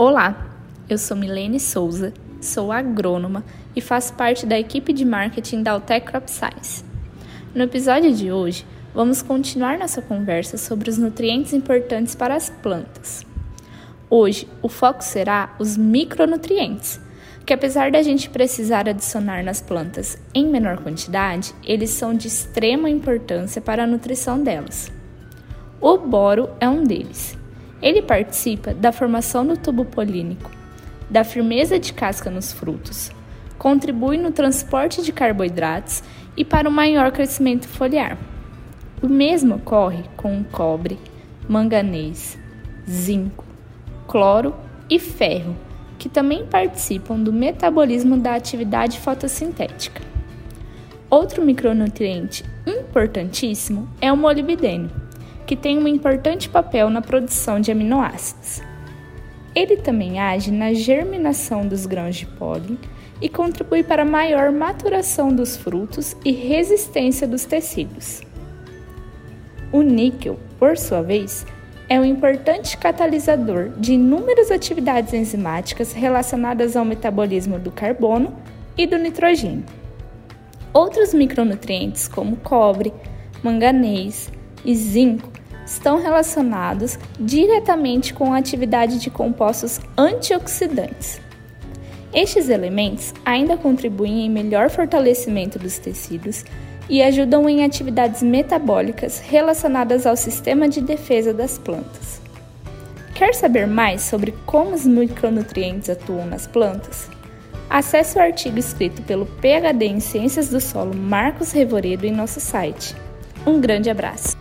Olá, eu sou Milene Souza, sou agrônoma e faço parte da equipe de marketing da Altec Crop Science. No episódio de hoje, vamos continuar nossa conversa sobre os nutrientes importantes para as plantas. Hoje, o foco será os micronutrientes, que apesar da gente precisar adicionar nas plantas em menor quantidade, eles são de extrema importância para a nutrição delas. O boro é um deles ele participa da formação do tubo polínico, da firmeza de casca nos frutos, contribui no transporte de carboidratos e para o maior crescimento foliar. O mesmo ocorre com o cobre, manganês, zinco, cloro e ferro, que também participam do metabolismo da atividade fotossintética. Outro micronutriente importantíssimo é o molibdênio que tem um importante papel na produção de aminoácidos. Ele também age na germinação dos grãos de pólen e contribui para a maior maturação dos frutos e resistência dos tecidos. O níquel, por sua vez, é um importante catalisador de inúmeras atividades enzimáticas relacionadas ao metabolismo do carbono e do nitrogênio. Outros micronutrientes, como cobre, manganês e zinco, estão relacionados diretamente com a atividade de compostos antioxidantes. Estes elementos ainda contribuem em melhor fortalecimento dos tecidos e ajudam em atividades metabólicas relacionadas ao sistema de defesa das plantas. Quer saber mais sobre como os micronutrientes atuam nas plantas? Acesse o artigo escrito pelo PhD em Ciências do Solo Marcos Revoredo em nosso site. Um grande abraço!